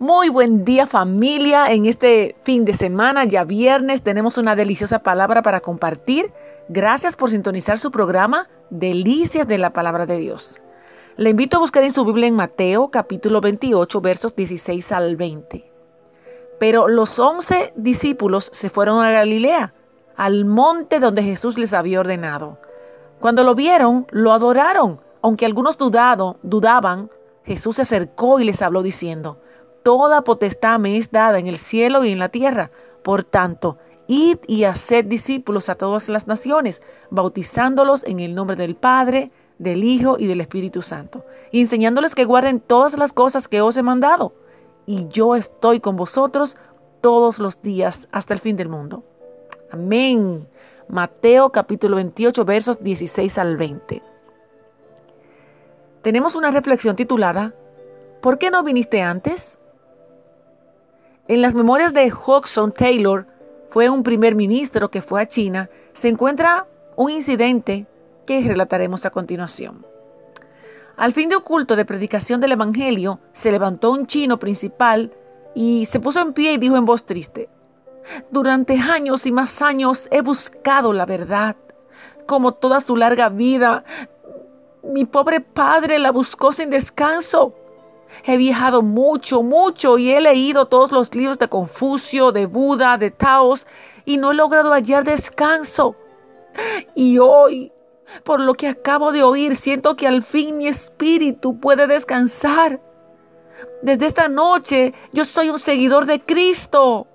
Muy buen día familia. En este fin de semana, ya viernes, tenemos una deliciosa palabra para compartir. Gracias por sintonizar su programa Delicias de la Palabra de Dios. Le invito a buscar en su Biblia en Mateo capítulo 28 versos 16 al 20. Pero los once discípulos se fueron a Galilea, al monte donde Jesús les había ordenado. Cuando lo vieron, lo adoraron, aunque algunos dudado, dudaban. Jesús se acercó y les habló diciendo, Toda potestad me es dada en el cielo y en la tierra. Por tanto, id y haced discípulos a todas las naciones, bautizándolos en el nombre del Padre, del Hijo y del Espíritu Santo, y enseñándoles que guarden todas las cosas que os he mandado. Y yo estoy con vosotros todos los días hasta el fin del mundo. Amén. Mateo capítulo 28 versos 16 al 20. Tenemos una reflexión titulada ¿Por qué no viniste antes? En las memorias de Hodgson Taylor, fue un primer ministro que fue a China, se encuentra un incidente que relataremos a continuación. Al fin de un culto de predicación del Evangelio, se levantó un chino principal y se puso en pie y dijo en voz triste, Durante años y más años he buscado la verdad. Como toda su larga vida, mi pobre padre la buscó sin descanso. He viajado mucho, mucho y he leído todos los libros de Confucio, de Buda, de Taos y no he logrado hallar descanso. Y hoy, por lo que acabo de oír, siento que al fin mi espíritu puede descansar. Desde esta noche yo soy un seguidor de Cristo.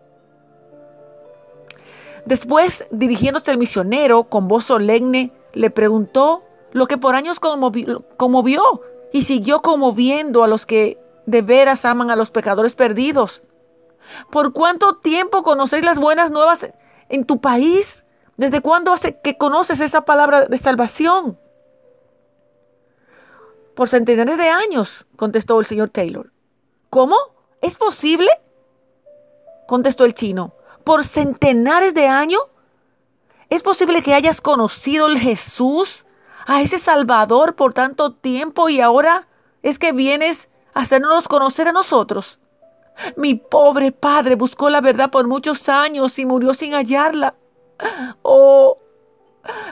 Después, dirigiéndose al misionero con voz solemne, le preguntó lo que por años conmovió y siguió conmoviendo a los que de veras aman a los pecadores perdidos. ¿Por cuánto tiempo conocéis las buenas nuevas en tu país? ¿Desde cuándo hace que conoces esa palabra de salvación? Por centenares de años, contestó el señor Taylor. ¿Cómo? ¿Es posible? contestó el chino. ¿Por centenares de años? ¿Es posible que hayas conocido el Jesús a ese Salvador por tanto tiempo y ahora es que vienes a hacernos conocer a nosotros. Mi pobre padre buscó la verdad por muchos años y murió sin hallarla. Oh,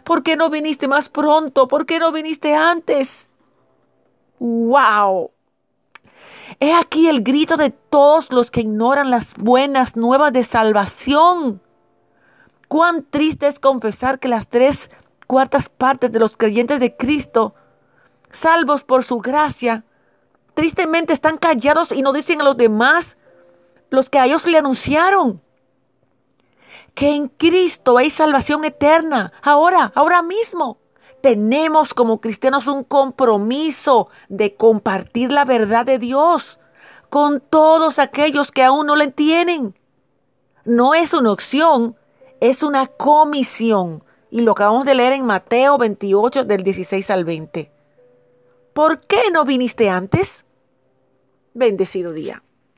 ¿por qué no viniste más pronto? ¿Por qué no viniste antes? ¡Wow! He aquí el grito de todos los que ignoran las buenas nuevas de salvación. Cuán triste es confesar que las tres cuartas partes de los creyentes de Cristo, salvos por su gracia, tristemente están callados y no dicen a los demás los que a ellos le anunciaron que en Cristo hay salvación eterna, ahora, ahora mismo. Tenemos como cristianos un compromiso de compartir la verdad de Dios con todos aquellos que aún no la entienden. No es una opción, es una comisión y lo acabamos de leer en Mateo 28 del 16 al 20. ¿Por qué no viniste antes? Bendecido día.